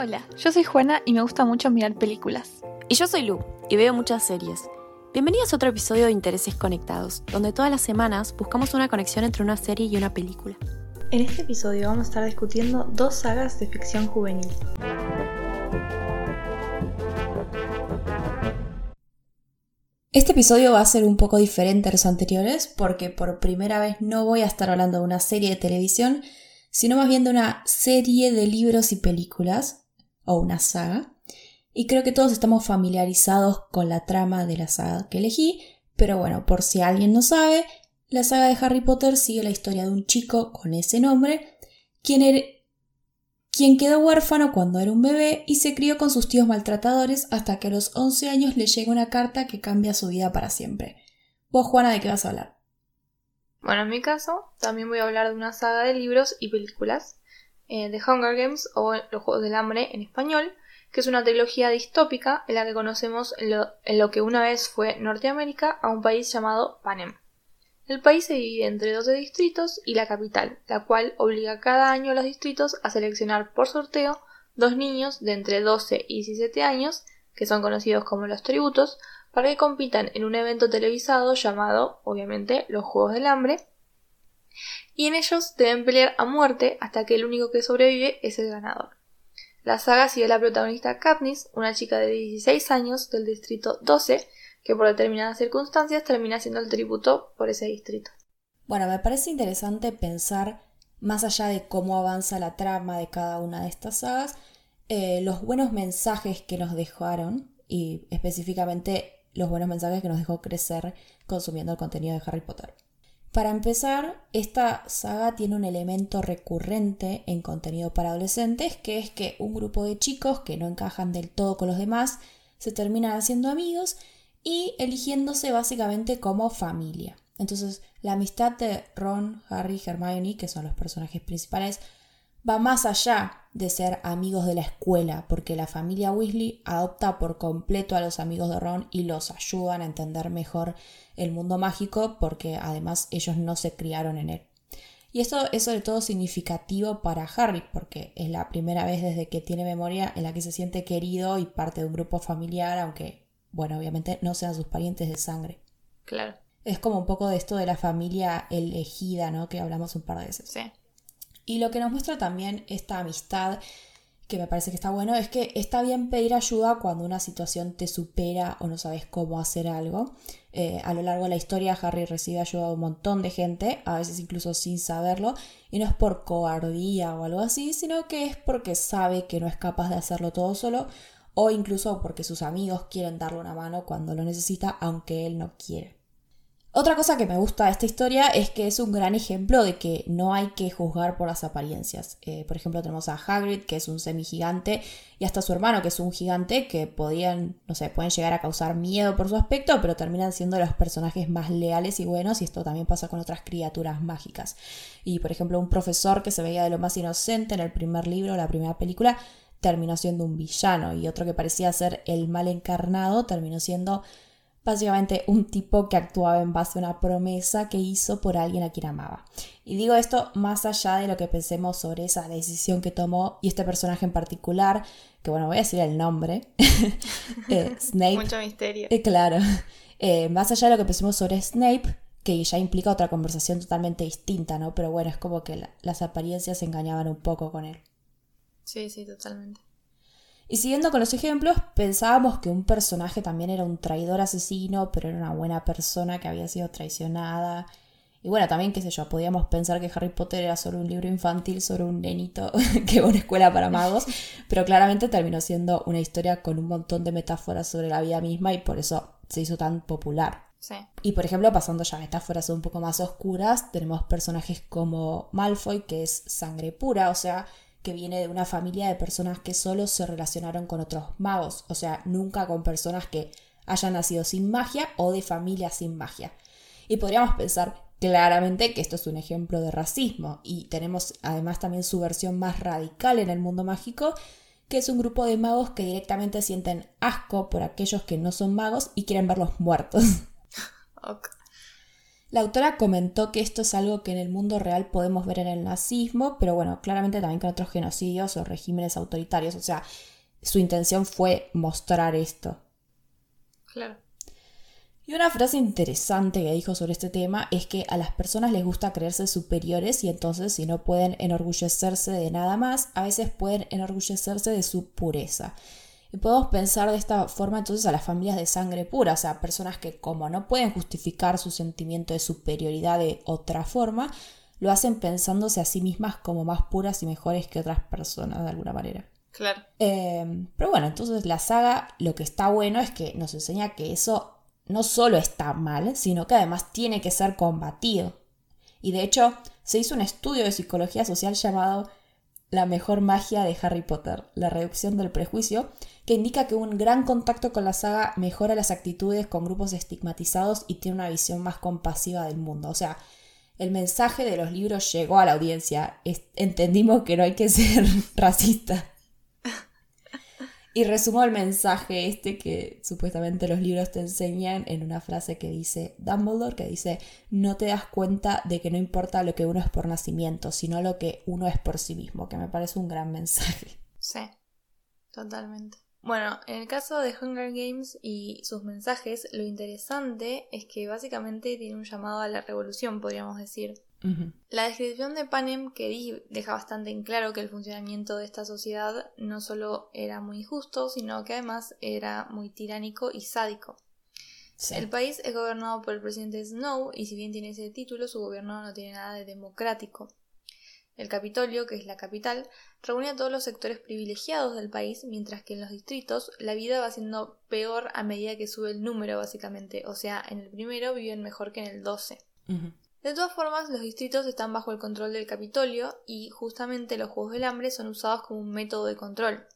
Hola, yo soy Juana y me gusta mucho mirar películas. Y yo soy Lu y veo muchas series. Bienvenidos a otro episodio de Intereses Conectados, donde todas las semanas buscamos una conexión entre una serie y una película. En este episodio vamos a estar discutiendo dos sagas de ficción juvenil. Este episodio va a ser un poco diferente a los anteriores porque por primera vez no voy a estar hablando de una serie de televisión, sino más bien de una serie de libros y películas, o una saga. Y creo que todos estamos familiarizados con la trama de la saga que elegí, pero bueno, por si alguien no sabe, la saga de Harry Potter sigue la historia de un chico con ese nombre, quien, er-, quien quedó huérfano cuando era un bebé y se crió con sus tíos maltratadores hasta que a los 11 años le llega una carta que cambia su vida para siempre. Vos, Juana, ¿de qué vas a hablar? Bueno, en mi caso, también voy a hablar de una saga de libros y películas, eh, de Hunger Games o Los Juegos del Hambre en español, que es una trilogía distópica en la que conocemos en lo, que una vez fue Norteamérica a un país llamado Panem. El país se divide entre 12 distritos y la capital, la cual obliga cada año a los distritos a seleccionar por sorteo dos niños de entre 12 y 17 años, que son conocidos como los tributos, para que compitan en un evento televisado llamado, obviamente, los Juegos del Hambre, y en ellos deben pelear a muerte hasta que el único que sobrevive es el ganador. La saga sigue a la protagonista Katniss, una chica de 16 años del distrito 12, que por determinadas circunstancias termina siendo el tributo por ese distrito. Bueno, me parece interesante pensar, más allá de cómo avanza la trama de cada una de estas sagas, eh, los buenos mensajes que nos dejaron y específicamente los buenos mensajes que nos dejó crecer consumiendo el contenido de Harry Potter. Para empezar, esta saga tiene un elemento recurrente en contenido para adolescentes, que es que un grupo de chicos que no encajan del todo con los demás se terminan haciendo amigos y eligiéndose básicamente como familia. Entonces, la amistad de Ron, Harry, Hermione, que son los personajes principales, va más allá de ser amigos de la escuela, porque la familia Weasley adopta por completo a los amigos de Ron y los ayudan a entender mejor el mundo mágico, porque además ellos no se criaron en él. Y esto es sobre todo significativo para Harry, porque es la primera vez desde que tiene memoria en la que se siente querido y parte de un grupo familiar, aunque, bueno, obviamente no sean sus parientes de sangre. Claro. Es como un poco de esto de la familia elegida, ¿no? Que hablamos un par de veces. Sí. Y lo que nos muestra también esta amistad, que me parece que está bueno, es que está bien pedir ayuda cuando una situación te supera o no sabes cómo hacer algo. Eh, a lo largo de la historia, Harry recibe ayuda de un montón de gente, a veces incluso sin saberlo, y no es por cobardía o algo así, sino que es porque sabe que no es capaz de hacerlo todo solo, o incluso porque sus amigos quieren darle una mano cuando lo necesita, aunque él no quiere. Otra cosa que me gusta de esta historia es que es un gran ejemplo de que no hay que juzgar por las apariencias. Eh, por ejemplo, tenemos a Hagrid, que es un semigigante, y hasta su hermano, que es un gigante, que podían, no sé, pueden llegar a causar miedo por su aspecto, pero terminan siendo los personajes más leales y buenos, y esto también pasa con otras criaturas mágicas. Y, por ejemplo, un profesor que se veía de lo más inocente en el primer libro, la primera película, terminó siendo un villano, y otro que parecía ser el mal encarnado terminó siendo básicamente un tipo que actuaba en base a una promesa que hizo por alguien a quien amaba. Y digo esto más allá de lo que pensemos sobre esa decisión que tomó y este personaje en particular, que bueno, voy a decir el nombre, eh, Snape. Mucho misterio. Eh, claro, eh, más allá de lo que pensemos sobre Snape, que ya implica otra conversación totalmente distinta, ¿no? Pero bueno, es como que las apariencias engañaban un poco con él. Sí, sí, totalmente. Y siguiendo con los ejemplos, pensábamos que un personaje también era un traidor asesino, pero era una buena persona que había sido traicionada. Y bueno, también, qué sé yo, podíamos pensar que Harry Potter era solo un libro infantil sobre un nenito que va a una escuela para magos, pero claramente terminó siendo una historia con un montón de metáforas sobre la vida misma y por eso se hizo tan popular. Sí. Y por ejemplo, pasando ya a metáforas un poco más oscuras, tenemos personajes como Malfoy, que es sangre pura, o sea, que viene de una familia de personas que solo se relacionaron con otros magos, o sea, nunca con personas que hayan nacido sin magia o de familias sin magia. Y podríamos pensar claramente que esto es un ejemplo de racismo y tenemos además también su versión más radical en el mundo mágico, que es un grupo de magos que directamente sienten asco por aquellos que no son magos y quieren verlos muertos. La autora comentó que esto es algo que en el mundo real podemos ver en el nazismo, pero bueno, claramente también con otros genocidios o regímenes autoritarios. O sea, su intención fue mostrar esto. Claro. Y una frase interesante que dijo sobre este tema es que a las personas les gusta creerse superiores y entonces si no pueden enorgullecerse de nada más, a veces pueden enorgullecerse de su pureza. Y podemos pensar de esta forma entonces a las familias de sangre pura, o sea, personas que como no pueden justificar su sentimiento de superioridad de otra forma, lo hacen pensándose a sí mismas como más puras y mejores que otras personas de alguna manera. Claro. Eh, pero bueno, entonces la saga lo que está bueno es que nos enseña que eso no solo está mal, sino que además tiene que ser combatido. Y de hecho, se hizo un estudio de psicología social llamado La mejor magia de Harry Potter, la reducción del prejuicio, que indica que un gran contacto con la saga mejora las actitudes con grupos estigmatizados y tiene una visión más compasiva del mundo. O sea, el mensaje de los libros llegó a la audiencia. Entendimos que no hay que ser racista. Y resumo el mensaje este que supuestamente los libros te enseñan en una frase que dice Dumbledore, que dice, no te das cuenta de que no importa lo que uno es por nacimiento, sino lo que uno es por sí mismo, que me parece un gran mensaje. Sí, totalmente. Bueno, en el caso de Hunger Games y sus mensajes, lo interesante es que básicamente tiene un llamado a la revolución, podríamos decir. La descripción de Panem que di deja bastante en claro que el funcionamiento de esta sociedad no solo era muy injusto, sino que además era muy tiránico y sádico. El país es gobernado por el presidente Snow y si bien tiene ese título, su gobierno no tiene nada de democrático. El Capitolio, que es la capital, reúne a todos los sectores privilegiados del país, mientras que en los distritos la vida va siendo peor a medida que sube el número, básicamente. O sea, en el primero viven mejor que en el 12. De todas formas, los distritos están bajo el control del Capitolio y justamente los Juegos del Hambre son usados como un método de control.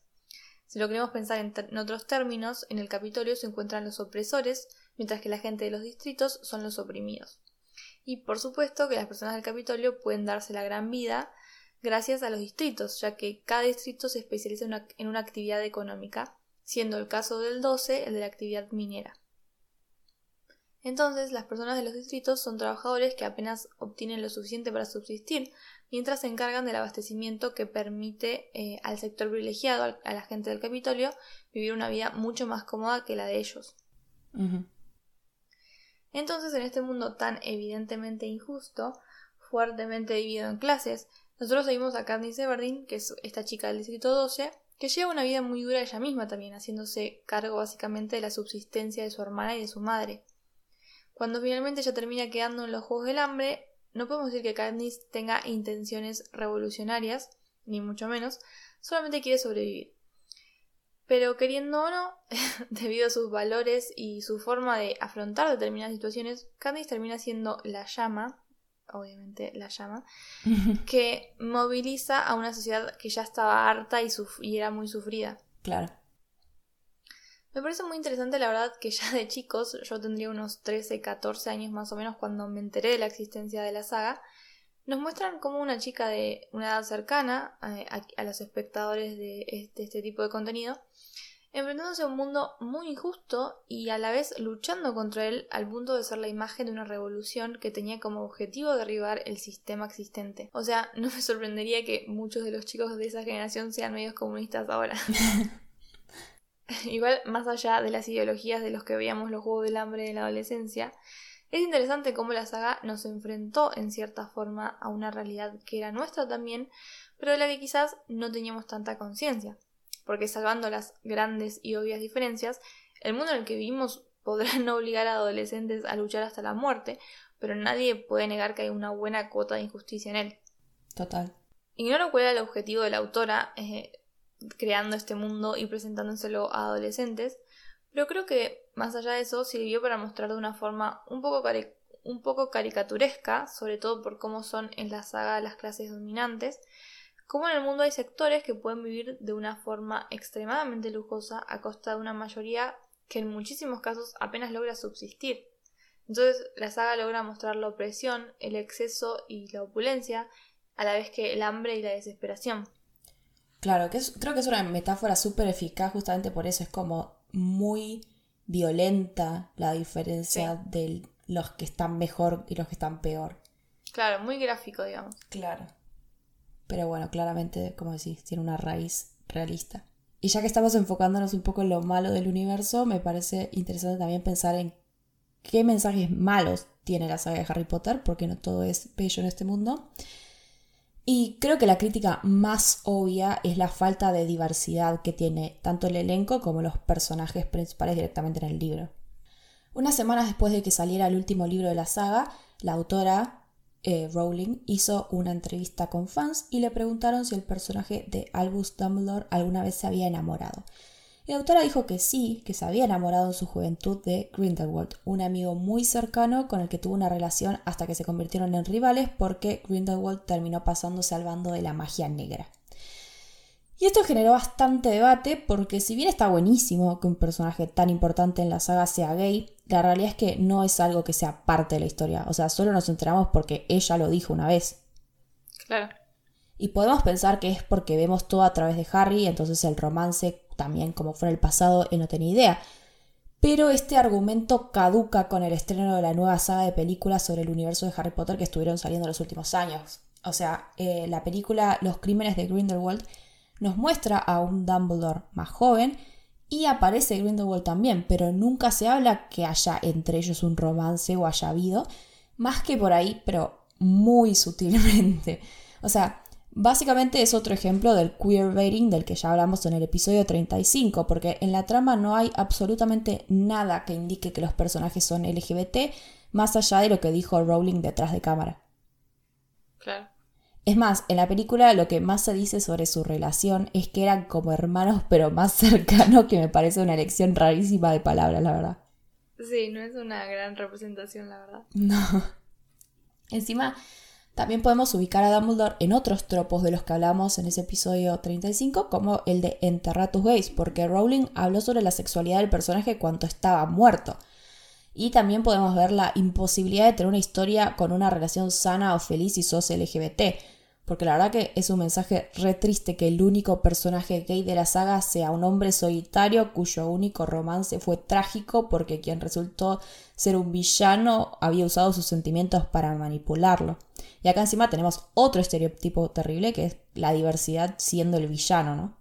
Si lo queremos pensar en, otros términos, en el Capitolio se encuentran los opresores, mientras que la gente de los distritos son los oprimidos. Y por supuesto que las personas del Capitolio pueden darse la gran vida gracias a los distritos, ya que cada distrito se especializa en una actividad económica, siendo el caso del 12 el de la actividad minera. Entonces, las personas de los distritos son trabajadores que apenas obtienen lo suficiente para subsistir, mientras se encargan del abastecimiento que permite eh, al sector privilegiado, a la gente del Capitolio, vivir una vida mucho más cómoda que la de ellos. Entonces, en este mundo tan evidentemente injusto, fuertemente dividido en clases, nosotros seguimos a Katniss Everdeen, que es esta chica del distrito 12, que lleva una vida muy dura ella misma también, haciéndose cargo básicamente de la subsistencia de su hermana y de su madre. Cuando finalmente ella termina quedando en los Juegos del Hambre, no podemos decir que Katniss tenga intenciones revolucionarias, ni mucho menos, solamente quiere sobrevivir. Pero queriendo o no, debido a sus valores y su forma de afrontar determinadas situaciones, Katniss termina siendo la llama, obviamente la llama, que moviliza a una sociedad que ya estaba harta y, y era muy sufrida. Claro. Me parece muy interesante la verdad que ya de chicos, yo tendría unos 13, 14 años más o menos cuando me enteré de la existencia de la saga, nos muestran como una chica de una edad cercana eh, a, los espectadores de este, este, tipo de contenido, enfrentándose a un mundo muy injusto y a la vez luchando contra él al punto de ser la imagen de una revolución que tenía como objetivo derribar el sistema existente. O sea, no me sorprendería que muchos de los chicos de esa generación sean medios comunistas ahora. Igual, más allá de las ideologías de los que veíamos los Juegos del Hambre en la adolescencia, es interesante cómo la saga nos enfrentó en cierta forma a una realidad que era nuestra también, pero de la que quizás no teníamos tanta conciencia. Porque salvando las grandes y obvias diferencias, el mundo en el que vivimos podrá no obligar a adolescentes a luchar hasta la muerte, pero nadie puede negar que hay una buena cuota de injusticia en él. Total. Ignoro cuál era el objetivo de la autora, eh, creando este mundo y presentándoselo a adolescentes, pero creo que más allá de eso sirvió para mostrar de una forma un poco, un poco caricaturesca, sobre todo por cómo son en la saga las clases dominantes, cómo en el mundo hay sectores que pueden vivir de una forma extremadamente lujosa a costa de una mayoría que en muchísimos casos apenas logra subsistir. Entonces la saga logra mostrar la opresión, el exceso y la opulencia, a la vez que el hambre y la desesperación. Claro, que creo que es una metáfora súper eficaz justamente por eso, es como muy violenta la diferencia del los que están mejor y los que están peor. Claro, muy gráfico, digamos. Claro. Pero bueno, claramente, como decís, tiene una raíz realista. Y ya que estamos enfocándonos un poco en lo malo del universo, me parece interesante también pensar en qué mensajes malos tiene la saga de Harry Potter, porque no todo es bello en este mundo. Y creo que la crítica más obvia es la falta de diversidad que tiene tanto el elenco como los personajes principales directamente en el libro. Unas semanas después de que saliera el último libro de la saga, la autora eh, Rowling hizo una entrevista con fans y le preguntaron si el personaje de Albus Dumbledore alguna vez se había enamorado. La autora dijo que sí, que se había enamorado en su juventud de Grindelwald, un amigo muy cercano con el que tuvo una relación hasta que se convirtieron en rivales porque Grindelwald terminó pasándose al bando de la magia negra. Y esto generó bastante debate porque si bien está buenísimo que un personaje tan importante en la saga sea gay, la realidad es que no es algo que sea parte de la historia. O sea, solo nos enteramos porque ella lo dijo una vez. Claro. Y podemos pensar que es porque vemos todo a través de Harry, entonces el romance también como fue en el pasado, él no tenía idea. Pero este argumento caduca con el estreno de la nueva saga de películas sobre el universo de Harry Potter que estuvieron saliendo en los últimos años. O sea, eh, la película Los Crímenes de Grindelwald nos muestra a un Dumbledore más joven y aparece Grindelwald también, pero nunca se habla que haya entre ellos un romance o haya habido, más que por ahí, pero muy sutilmente. O sea, Básicamente es otro ejemplo del queerbaiting del que ya hablamos en el episodio 35, porque en la trama no hay absolutamente nada que indique que los personajes son LGBT, más allá de lo que dijo Rowling detrás de cámara. Claro. Es más, en la película lo que más se dice sobre su relación es que eran como hermanos, pero más cercanos, que me parece una elección rarísima de palabras, la verdad. Sí, no es una gran representación, la verdad. No. Encima, también podemos ubicar a Dumbledore en otros tropos de los que hablamos en ese episodio 35, como el de enterrar tus gays, porque Rowling habló sobre la sexualidad del personaje cuando estaba muerto. Y también podemos ver la imposibilidad de tener una historia con una relación sana o feliz si sos LGBT. Porque la verdad que es un mensaje re triste que el único personaje gay de la saga sea un hombre solitario cuyo único romance fue trágico porque quien resultó ser un villano había usado sus sentimientos para manipularlo. Y acá encima tenemos otro estereotipo terrible que es la diversidad siendo el villano, ¿no?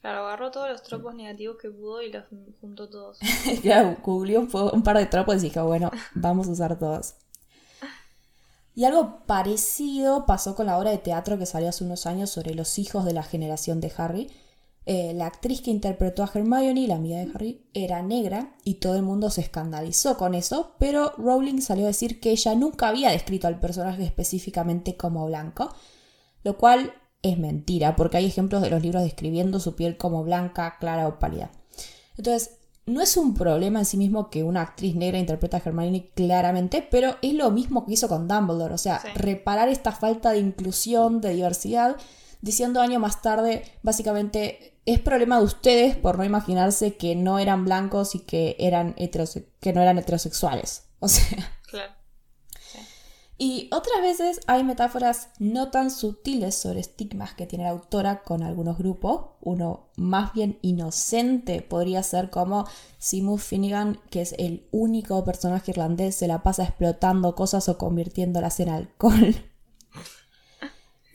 Claro, agarró todos los tropos negativos que pudo y los juntó todos. claro, googleó un, par de tropos y dijo, bueno, vamos a usar todos. Y algo parecido pasó con la obra de teatro que salió hace unos años sobre los hijos de la generación de Harry. Eh, la actriz que interpretó a Hermione, la amiga de Harry, era negra y todo el mundo se escandalizó con eso, pero Rowling salió a decir que ella nunca había descrito al personaje específicamente como blanco, lo cual es mentira, porque hay ejemplos de los libros describiendo su piel como blanca, clara o pálida. Entonces, no es un problema en sí mismo que una actriz negra interprete a Hermione claramente, pero es lo mismo que hizo con Dumbledore, o sea, reparar esta falta de inclusión, de diversidad, diciendo años más tarde, básicamente, es problema de ustedes por no imaginarse que no eran blancos y que, eran que no eran heterosexuales. O sea. Y otras veces hay metáforas no tan sutiles sobre estigmas que tiene la autora con algunos grupos. Uno más bien inocente podría ser como Simu Finnegan, que es el único personaje irlandés, se la pasa explotando cosas o convirtiéndolas en alcohol.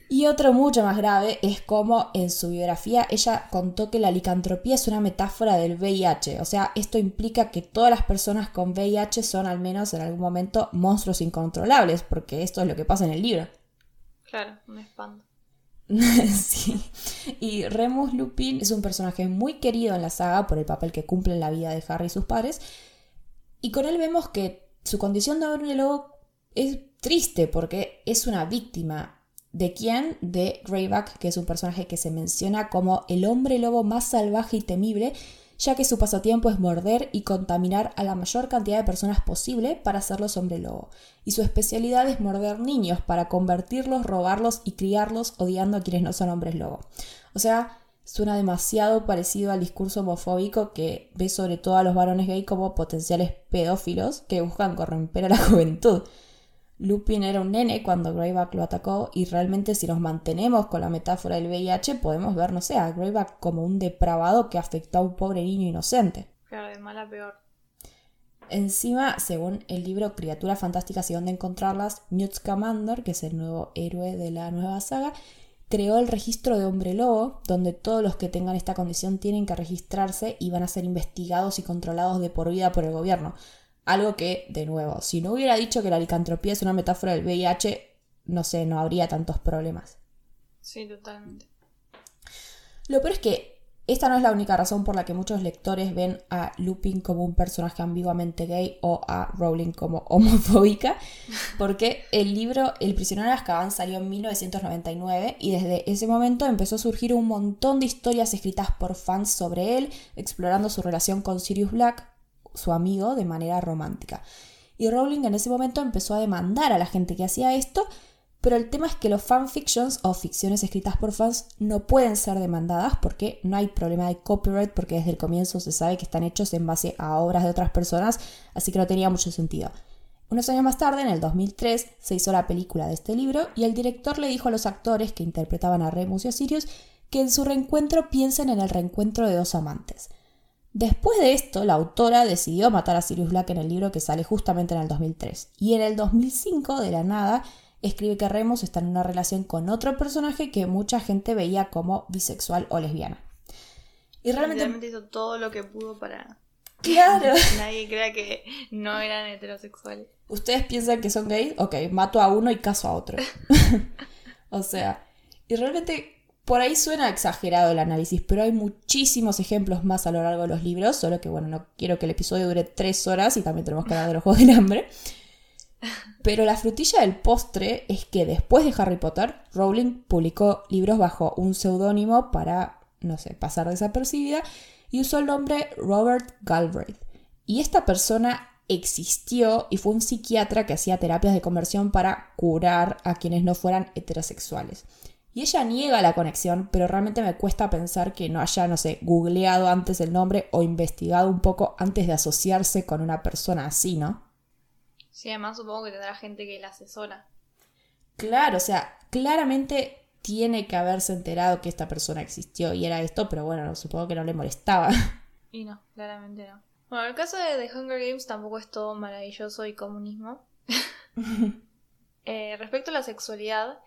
Y otro mucho más grave es como en su biografía ella contó que la licantropía es una metáfora del VIH. O sea, esto implica que todas las personas con VIH son al menos en algún momento monstruos incontrolables, porque esto es lo que pasa en el libro. Claro, me espanto. sí. Y Remus Lupin es un personaje muy querido en la saga por el papel que cumple en la vida de Harry y sus padres. Y con él vemos que su condición de hombre lobo es triste porque es una víctima ¿De quién? De Greyback, que es un personaje que se menciona como el hombre lobo más salvaje y temible, ya que su pasatiempo es morder y contaminar a la mayor cantidad de personas posible para hacerlos hombre lobo. Y su especialidad es morder niños para convertirlos, robarlos y criarlos odiando a quienes no son hombres lobo. O sea, suena demasiado parecido al discurso homofóbico que ve sobre todo a los varones gay como potenciales pedófilos que buscan corromper a la juventud. Lupin era un nene cuando Greyback lo atacó y realmente si nos mantenemos con la metáfora del VIH podemos ver, no sé, a Greyback como un depravado que afectó a un pobre niño inocente. Claro, de mala peor. Encima, según el libro Criaturas Fantásticas y dónde encontrarlas, Newt Scamander, que es el nuevo héroe de la nueva saga, creó el registro de hombre lobo, donde todos los que tengan esta condición tienen que registrarse y van a ser investigados y controlados de por vida por el gobierno. Algo que, de nuevo, si no hubiera dicho que la licantropía es una metáfora del VIH, no sé, no habría tantos problemas. Sí, totalmente. Lo peor es que esta no es la única razón por la que muchos lectores ven a Lupin como un personaje ambiguamente gay o a Rowling como homofóbica, porque el libro El prisionero de Azkaban salió en 1999 y desde ese momento empezó a surgir un montón de historias escritas por fans sobre él, explorando su relación con Sirius Black, su amigo, de manera romántica. Y Rowling en ese momento empezó a demandar a la gente que hacía esto pero el tema es que los fanfictions o ficciones escritas por fans no pueden ser demandadas porque no hay problema de copyright porque desde el comienzo se sabe que están hechos en base a obras de otras personas, así que no tenía mucho sentido. Unos años más tarde, en el 2003, se hizo la película de este libro y el director le dijo a los actores que interpretaban a Remus y Sirius que en su reencuentro piensen en el reencuentro de dos amantes. Después de esto, la autora decidió matar a Sirius Black en el libro que sale justamente en el 2003. Y en el 2005, de la nada, escribe que Remus está en una relación con otro personaje que mucha gente veía como bisexual o lesbiana. Y realmente... hizo todo lo que pudo para... Claro. Que nadie crea que no eran heterosexuales. ¿Ustedes piensan que son gays? Ok, mato a uno y caso a otro. o sea, y realmente por ahí suena exagerado el análisis, pero hay muchísimos ejemplos más a lo largo de los libros, solo que bueno, no quiero que el episodio dure tres horas y también tenemos que hablar de los Juegos del Hambre. Pero la frutilla del postre es que después de Harry Potter, Rowling publicó libros bajo un seudónimo para, no sé, pasar desapercibida y usó el nombre Robert Galbraith. Y esta persona existió y fue un psiquiatra que hacía terapias de conversión para curar a quienes no fueran heterosexuales. Y ella niega la conexión, pero realmente me cuesta pensar que no haya, no sé, googleado antes el nombre o investigado un poco antes de asociarse con una persona así, ¿no? Sí, además supongo que tendrá gente que la asesora. Claro, o sea, claramente tiene que haberse enterado que esta persona existió y era esto, pero bueno, supongo que no le molestaba. Y no, claramente no. Bueno, el caso de The Hunger Games tampoco es todo maravilloso y comunismo. Eh, respecto a la sexualidad,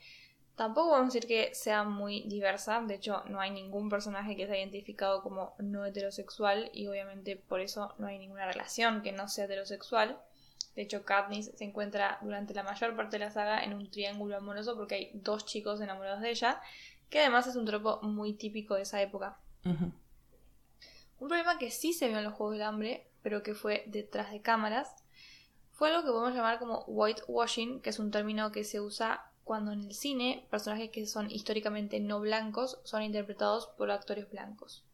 tampoco podemos decir que sea muy diversa. De hecho, no hay ningún personaje que sea identificado como no heterosexual y obviamente por eso no hay ninguna relación que no sea heterosexual. De hecho, Katniss se encuentra durante la mayor parte de la saga en un triángulo amoroso porque hay dos chicos enamorados de ella, que además es un tropo muy típico de esa época. Un problema que sí se vio en los Juegos del Hambre, pero que fue detrás de cámaras, fue algo que podemos llamar como whitewashing, que es un término que se usa cuando en el cine personajes que son históricamente no blancos son interpretados por actores blancos.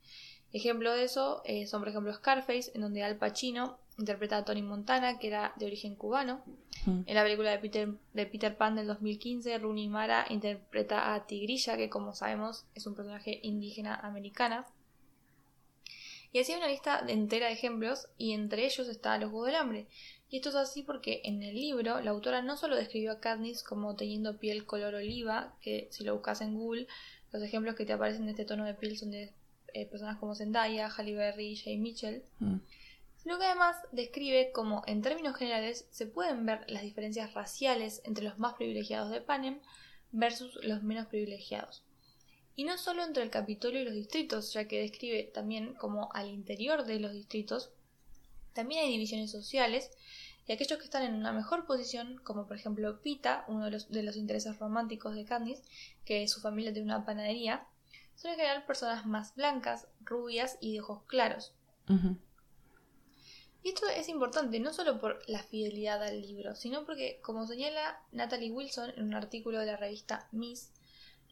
Ejemplo de eso eh, son, por ejemplo, Scarface, en donde Al Pacino interpreta a Tony Montana, que era de origen cubano. En la película de Peter, de Peter Pan del 2015, Rooney Mara interpreta a Tigrilla, que como sabemos es un personaje indígena americana. Y así hay una lista entera de ejemplos, y entre ellos está Los Juegos del Hambre. Y esto es así porque en el libro la autora no solo describió a Katniss como teniendo piel color oliva, que si lo buscas en Google, los ejemplos que te aparecen de este tono de piel son de eh, personas como Zendaya, Halle Berry y Jay Mitchell, mm sino que además describe cómo en términos generales se pueden ver las diferencias raciales entre los más privilegiados de Panem versus los menos privilegiados. Y no solo entre el Capitolio y los distritos, ya que describe también como al interior de los distritos también hay divisiones sociales y aquellos que están en una mejor posición, como por ejemplo Pita, uno de los, de los intereses románticos de Candice, que su familia tiene una panadería, son en general personas más blancas, rubias y de ojos claros. Y esto es importante no solo por la fidelidad al libro, sino porque, como señala Natalie Wilson en un artículo de la revista Miss,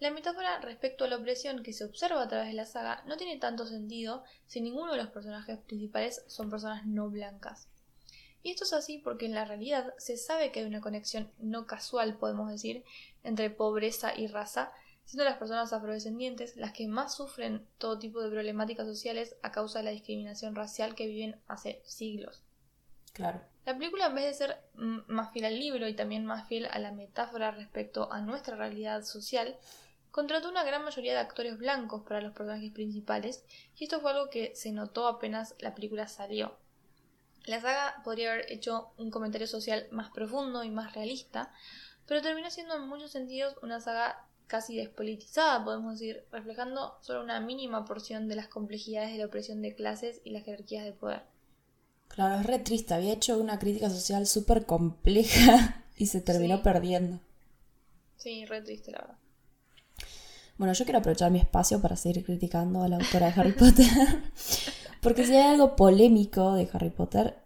la metáfora respecto a la opresión que se observa a través de la saga no tiene tanto sentido si ninguno de los personajes principales son personas no blancas. Y esto es así porque en la realidad se sabe que hay una conexión no casual, podemos decir, entre pobreza y raza, siendo las personas afrodescendientes las que más sufren todo tipo de problemáticas sociales a causa de la discriminación racial que viven hace siglos. Claro. La película, en vez de ser más fiel al libro y también más fiel a la metáfora respecto a nuestra realidad social, contrató una gran mayoría de actores blancos para los personajes principales, y esto fue algo que se notó apenas la película salió. La saga podría haber hecho un comentario social más profundo y más realista, pero terminó siendo en muchos sentidos una saga casi despolitizada, podemos decir, reflejando solo una mínima porción de las complejidades de la opresión de clases y las jerarquías de poder. Claro, es re triste, había hecho una crítica social súper compleja y se terminó perdiendo. Sí, re triste, la verdad. Bueno, yo quiero aprovechar mi espacio para seguir criticando a la autora de Harry Potter. Porque si hay algo polémico de Harry Potter,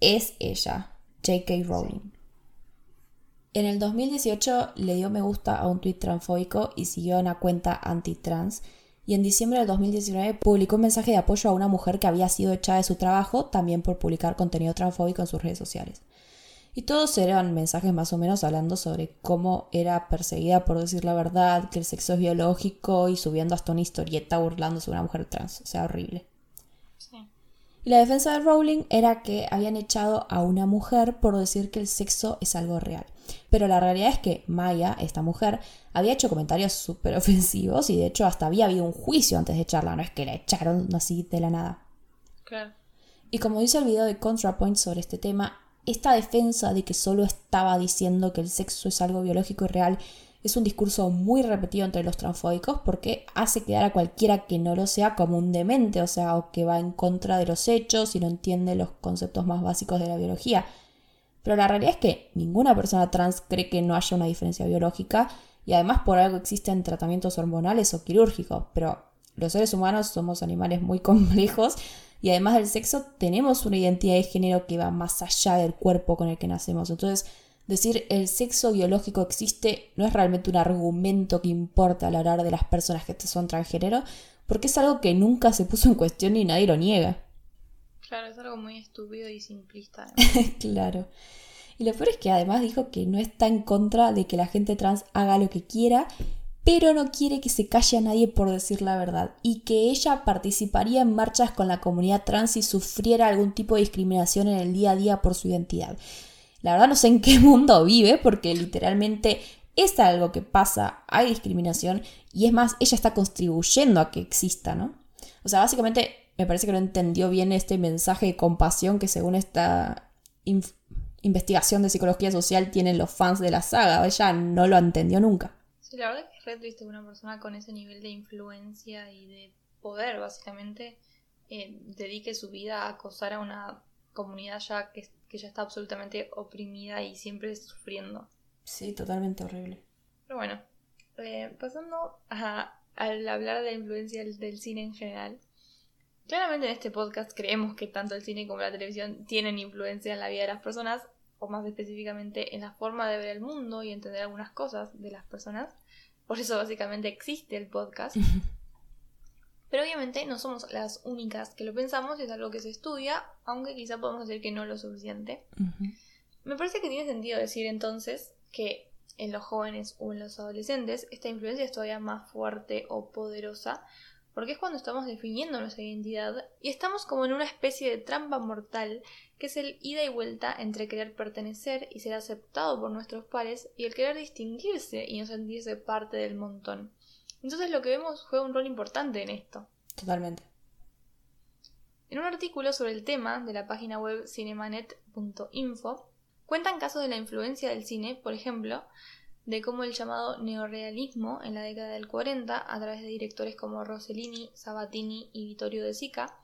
es ella, J.K. Rowling. En el 2018 le dio me gusta a un tweet transfóbico y siguió una cuenta anti-trans. Y en diciembre del 2019 publicó un mensaje de apoyo a una mujer que había sido echada de su trabajo también por publicar contenido transfóbico en sus redes sociales. Y todos eran mensajes más o menos hablando sobre cómo era perseguida por decir la verdad, que el sexo es biológico y subiendo hasta una historieta burlándose de una mujer trans. O sea, horrible. Y la defensa de Rowling era que habían echado a una mujer por decir que el sexo es algo real. Pero la realidad es que Maya, esta mujer, había hecho comentarios súper ofensivos y de hecho hasta había habido un juicio antes de echarla, no es que la echaron así de la nada. Claro. Y como dice el video de ContraPoint sobre este tema, esta defensa de que solo estaba diciendo que el sexo es algo biológico y real es un discurso muy repetido entre los transfóbicos porque hace quedar a cualquiera que no lo sea como un demente, o sea, o que va en contra de los hechos y no entiende los conceptos más básicos de la biología. Pero la realidad es que ninguna persona trans cree que no haya una diferencia biológica y además por algo existen tratamientos hormonales o quirúrgicos, pero los seres humanos somos animales muy complejos y además del sexo tenemos una identidad de género que va más allá del cuerpo con el que nacemos. Entonces, Decir el sexo biológico existe no es realmente un argumento que importa a la hora de las personas que son transgénero, porque es algo que nunca se puso en cuestión y nadie lo niega. Claro, es algo muy estúpido y simplista. claro. Y lo peor es que además dijo que no está en contra de que la gente trans haga lo que quiera, pero no quiere que se calle a nadie por decir la verdad, y que ella participaría en marchas con la comunidad trans si sufriera algún tipo de discriminación en el día a día por su identidad. La verdad no sé en qué mundo vive porque literalmente es algo que pasa, hay discriminación y es más, ella está contribuyendo a que exista, ¿no? O sea, básicamente me parece que no entendió bien este mensaje de compasión que según esta investigación de psicología social tienen los fans de la saga. Ella no lo entendió nunca. Sí, la verdad es que es re triste que una persona con ese nivel de influencia y de poder, básicamente, eh, dedique su vida a acosar a una comunidad ya que, que ya está absolutamente oprimida y siempre sufriendo. Sí, totalmente horrible. Pero bueno, eh, pasando a, al hablar de la influencia del, cine en general. Claramente en este podcast creemos que tanto el cine como la televisión tienen influencia en la vida de las personas, o más específicamente en la forma de ver el mundo y entender algunas cosas de las personas. Por eso básicamente existe el podcast. Pero obviamente no somos las únicas que lo pensamos, es algo que se estudia, aunque quizá podemos decir que no lo suficiente. Me parece que tiene sentido decir entonces que en los jóvenes o en los adolescentes esta influencia es todavía más fuerte o poderosa, porque es cuando estamos definiendo nuestra identidad y estamos como en una especie de trampa mortal que es el ida y vuelta entre querer pertenecer y ser aceptado por nuestros pares y el querer distinguirse y no sentirse parte del montón. Entonces lo que vemos juega un rol importante en esto. Totalmente. En un artículo sobre el tema de la página web cinemanet.info cuentan casos de la influencia del cine, por ejemplo, de cómo el llamado neorealismo en la década del 40, a través de directores como Rossellini, Sabatini y Vittorio De Sica,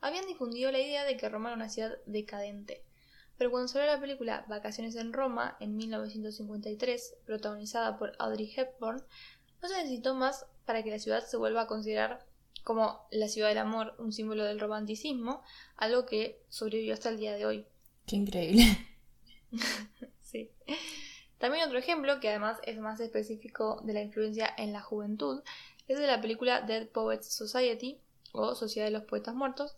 habían difundido la idea de que Roma era una ciudad decadente. Pero cuando salió la película Vacaciones en Roma en 1953, protagonizada por Audrey Hepburn, no se necesitó más para que la ciudad se vuelva a considerar como la ciudad del amor, un símbolo del romanticismo, algo que sobrevivió hasta el día de hoy. Qué increíble. sí. También otro ejemplo, que además es más específico de la influencia en la juventud, es de la película Dead Poets Society, o Sociedad de los Poetas Muertos,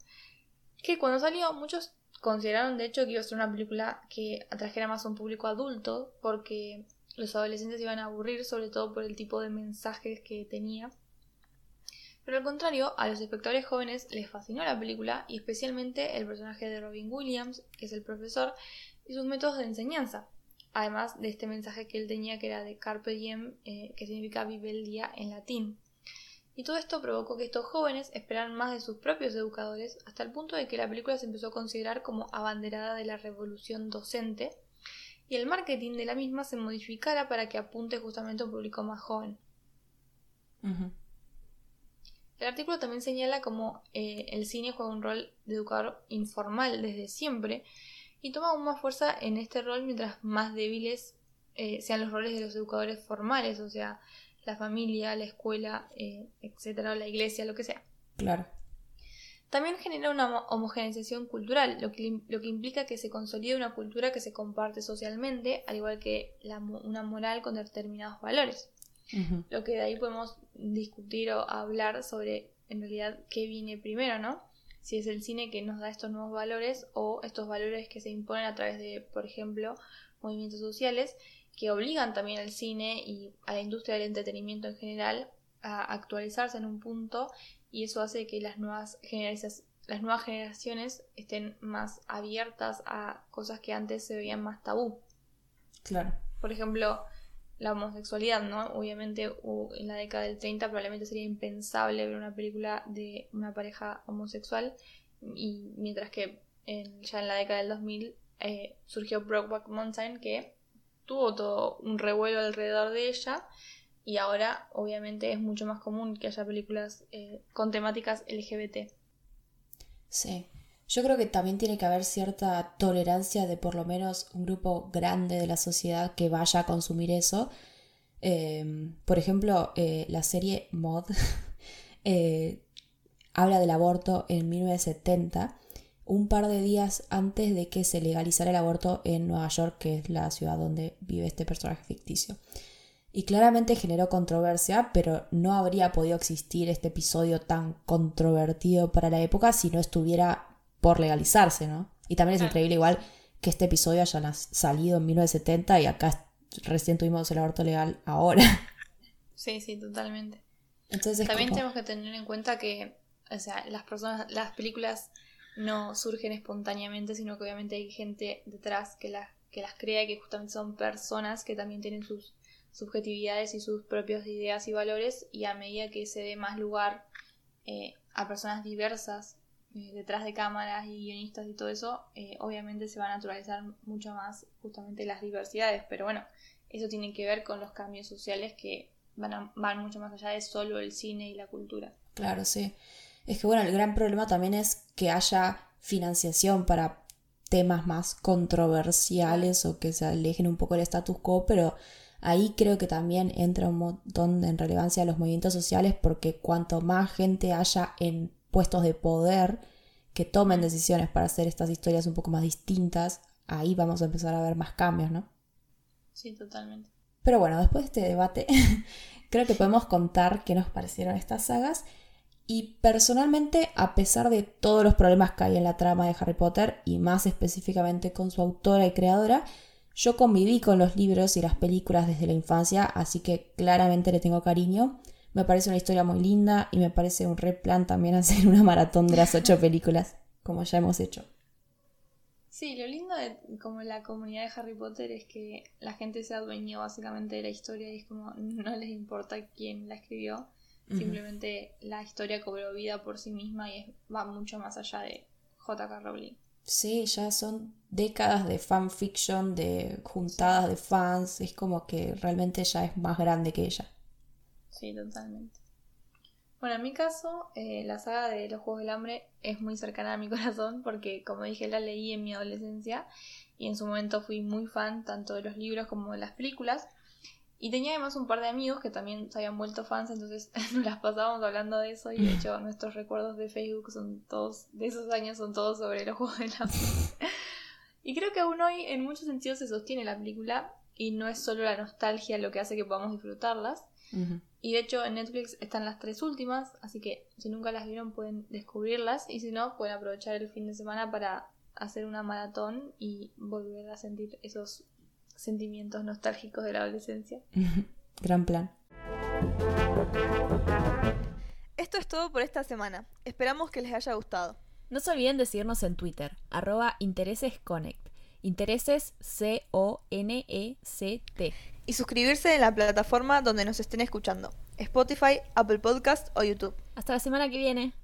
que cuando salió muchos consideraron de hecho que iba a ser una película que atrajera más a un público adulto, porque los adolescentes iban a aburrir, sobre todo por el tipo de mensajes que tenía. Pero al contrario, a los espectadores jóvenes les fascinó la película y especialmente el personaje de Robin Williams, que es el profesor, y sus métodos de enseñanza. Además de este mensaje que él tenía que era de Carpe Diem, eh, que significa vive el día en latín. Y todo esto provocó que estos jóvenes esperaran más de sus propios educadores, hasta el punto de que la película se empezó a considerar como abanderada de la revolución docente, y el marketing de la misma se modificara para que apunte justamente a un público más joven. El artículo también señala cómo eh, el cine juega un rol de educador informal desde siempre y toma aún más fuerza en este rol mientras más débiles eh, sean los roles de los educadores formales, o sea, la familia, la escuela, eh, etcétera, la iglesia, lo que sea. Claro. También genera una homogeneización cultural, lo que, lo que implica que se consolide una cultura que se comparte socialmente, al igual que una moral con determinados valores. Lo que de ahí podemos discutir o hablar sobre en realidad qué viene primero, ¿no? Si es el cine que nos da estos nuevos valores o estos valores que se imponen a través de, por ejemplo, movimientos sociales que obligan también al cine y a la industria del entretenimiento en general a actualizarse en un punto y eso hace que las nuevas, las nuevas generaciones estén más abiertas a cosas que antes se veían más tabú. Claro. Por ejemplo, la homosexualidad, ¿no? Obviamente en la década del 30 probablemente sería impensable ver una película de una pareja homosexual y mientras que ya en la década del 2000 eh, surgió Brokeback Mountain que tuvo todo un revuelo alrededor de ella y ahora obviamente es mucho más común que haya películas eh, con temáticas LGBT. Sí, yo creo que también tiene que haber cierta tolerancia de por lo menos un grupo grande de la sociedad que vaya a consumir eso. Em, por ejemplo, eh, la serie Mod eh, habla del aborto en 1970, un par de días antes de que se legalizara el aborto en Nueva York, que es la ciudad donde vive este personaje ficticio. Y claramente generó controversia, pero no habría podido existir este episodio tan controvertido para la época si no estuviera por legalizarse, ¿no? Y también es increíble igual que este episodio haya salido en 1970 y acá recién tuvimos el aborto legal ahora. Sí, sí, totalmente. Entonces también tenemos que tener en cuenta que, o sea, las personas, las películas no surgen espontáneamente, sino que obviamente hay gente detrás que las que las crea y que justamente son personas que también tienen sus subjetividades y sus propias ideas y valores y a medida que se dé más lugar eh, a personas diversas eh, detrás de cámaras y guionistas y todo eso, eh, obviamente se va a naturalizar mucho más justamente las diversidades, pero bueno, eso tiene que ver con los cambios sociales que van, van mucho más allá de solo el cine y la cultura. Claro, sí. Es que bueno, el gran problema también es que haya financiación para temas más controversiales o que se alejen un poco del status quo, pero ahí creo que también entra un montón en relevancia los movimientos sociales porque cuanto más gente haya en puestos de poder que tomen decisiones para hacer estas historias un poco más distintas, ahí vamos a empezar a ver más cambios, ¿no? Sí, totalmente. Pero bueno, después de este debate, creo que podemos contar qué nos parecieron estas sagas. Y personalmente, a pesar de todos los problemas que hay en la trama de Harry Potter, y más específicamente con su autora y creadora, yo conviví con los libros y las películas desde la infancia, así que claramente le tengo cariño. Me parece una historia muy linda y me parece un re plan también hacer una maratón de las ocho películas, como ya hemos hecho. Sí, lo lindo de como la comunidad de Harry Potter es que la gente se adueñó básicamente de la historia y es como no les importa quién la escribió, simplemente la historia cobró vida por sí misma y va mucho más allá de J.K. Rowling. Sí, ya son décadas de fanfiction, de juntadas de fans, es como que realmente ya es más grande que ella. Sí, totalmente. Bueno, en mi caso, eh, la saga de los Juegos del Hambre es muy cercana a mi corazón porque, como dije, la leí en mi adolescencia y en su momento fui muy fan tanto de los libros como de las películas. Y tenía además un par de amigos que también se habían vuelto fans, entonces nos las pasábamos hablando de eso y de hecho nuestros recuerdos de Facebook son todos, de esos años son todos sobre los Juegos del Hambre. y creo que aún hoy en muchos sentidos se sostiene la película y no es solo la nostalgia lo que hace que podamos disfrutarlas, y de hecho en Netflix están las tres últimas, así que si nunca las vieron pueden descubrirlas y si no pueden aprovechar el fin de semana para hacer una maratón y volver a sentir esos sentimientos nostálgicos de la adolescencia. Gran plan. Esto es todo por esta semana. Esperamos que les haya gustado. No se olviden de seguirnos en Twitter, arroba interesesconnect. Intereses C-O-N-E-C-T. Y suscribirse en la plataforma donde nos estén escuchando, Spotify, Apple Podcast o YouTube. Hasta la semana que viene.